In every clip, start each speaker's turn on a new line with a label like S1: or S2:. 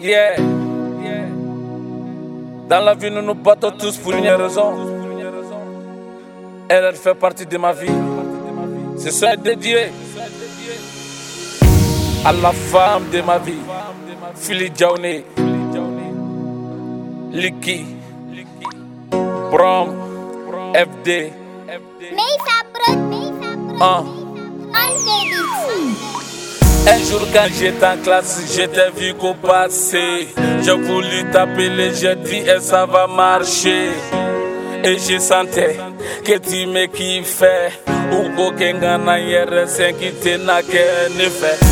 S1: Yeah. Dans la vie, nous nous battons tous pour une raison. Elle, elle fait partie de ma vie. Ce son est dédié à la femme de ma vie, Philly Johnny, Licky, Brom, FD.
S2: Brot, Mesa Brot,
S1: Un.
S2: Unbaby.
S1: Un jour quand j'étais en classe, j'étais vu qu'au passé. J'ai voulu t'appeler, j'ai dit et ça va marcher. Et je sentais que tu me kiffais. Kengana yere senkite na ke fait Ne ko kuku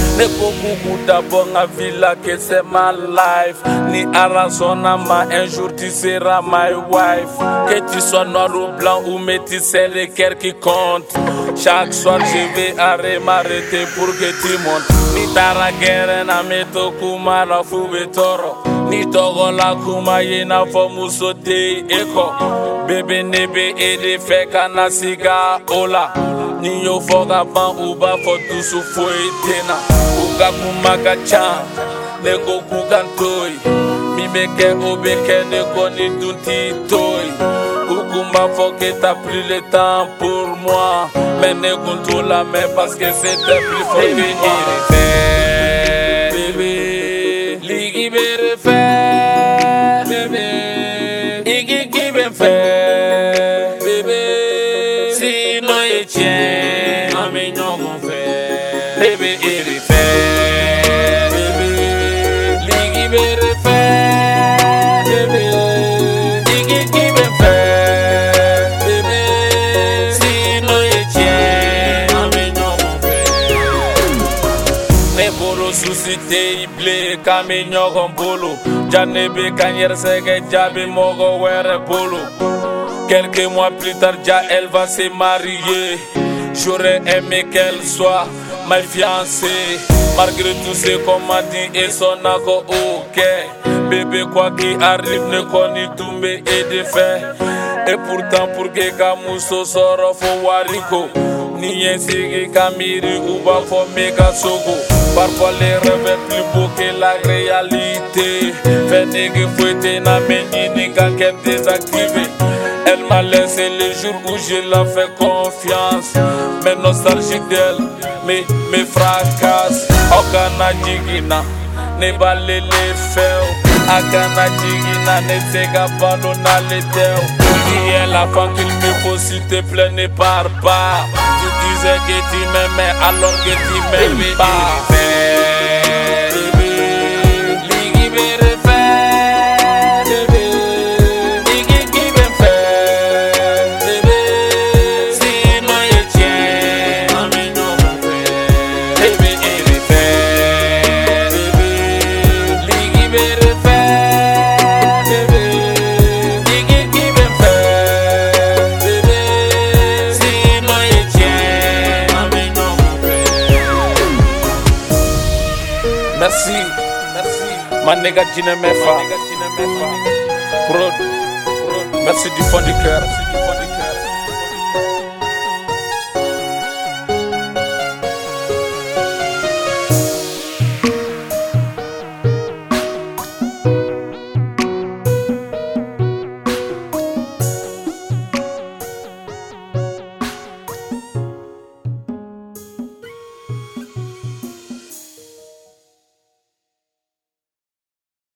S1: d'abord na villa que c'est ma life. Ni arasona ma un jour tu seras my wife. Que tu sois noir ou blanc ou métis, le cœur qui compte. Chaque soir je vais arrêter pour que tu montes. Ni tara gere na meto kuma la fube toro. Ni togo la kuma ye na fɔ muso te eko. Bebe ne be e de fɛ ka na siga o la. Ni y'o fɔ ka ban u b'a fɔ dusu na. U ka kuma ka ca, ne ne t'as pris le temps pour moi. Mais ne kun t'o lamɛn parce que c'était plus fort que. Bébé, ligi fɛ. Bébé, igi k'i bɛ fɛ. Bébé. Ne bolo susi tɛ i bilen k'an bɛ ɲɔgɔn bolo ja ne bɛ ka n yɛrɛ sɛgɛ jaabi mɔgɔ wɛrɛ bolo quelques mois plus tard ja elle va se marier j'aurais aimé qu'elle soit ma fiancée malgré tout ce qu'on m'a dit et son accord ok. Bébé quoi qu'il arrive ne kɔni tun bɛ e de fɛ et pourtant pour que ka muso sɔrɔ fo wari ko Ni ye sigi ka miiri u b'a fɔ me ka sogo Parfois les rêves plus beau que la réalité. Nege foyi tɛ na mɛ ɲini ka kɛ désactivé Elle m'a laissé le jour où je la fais confiance. Mais nostalgique d'elle me, me fracasse. Aw kana jigina ne b'alele fɛ o A kana jigina ne ka balo n'ale tɛ Qui est la femme qu'il me faut s'il te plaît ne pars pas. Tu disais que tu m'aimais alors que tu m'aimais pas Merci, merci. Ma Gina Mefa. Prod. Merci du fond du cœur.